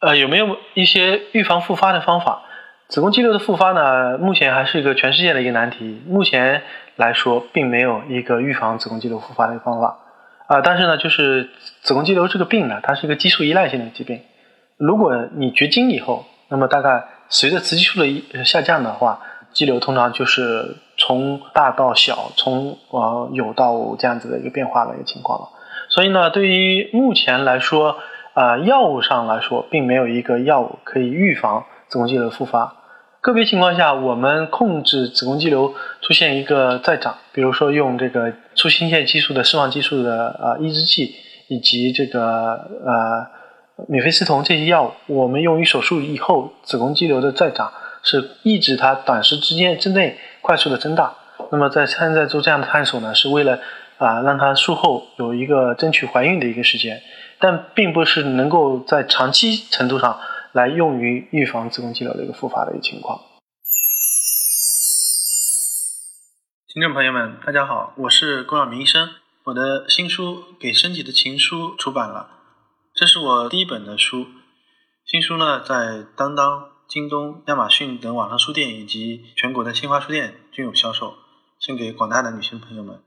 呃，有没有一些预防复发的方法？子宫肌瘤的复发呢，目前还是一个全世界的一个难题。目前来说，并没有一个预防子宫肌瘤复发的一个方法。啊，但是呢，就是子宫肌瘤这个病呢，它是一个激素依赖性的疾病。如果你绝经以后，那么大概随着雌激素的下降的话，肌瘤通常就是从大到小，从呃有到无这样子的一个变化的一个情况了。所以呢，对于目前来说，啊，药物上来说，并没有一个药物可以预防子宫肌瘤的复发。个别情况下，我们控制子宫肌瘤出现一个再长，比如说用这个促性腺激素的释放激素的呃抑制剂，以及这个呃米非司酮这些药物，我们用于手术以后子宫肌瘤的再长，是抑制它短时之间之内快速的增大。那么在现在做这样的探索呢，是为了啊让它术后有一个争取怀孕的一个时间。但并不是能够在长期程度上来用于预防子宫肌瘤的一个复发的一个情况。听众朋友们，大家好，我是龚晓明医生。我的新书《给身体的情书》出版了，这是我第一本的书。新书呢，在当当、京东、亚马逊等网上书店以及全国的新华书店均有销售，献给广大的女性朋友们。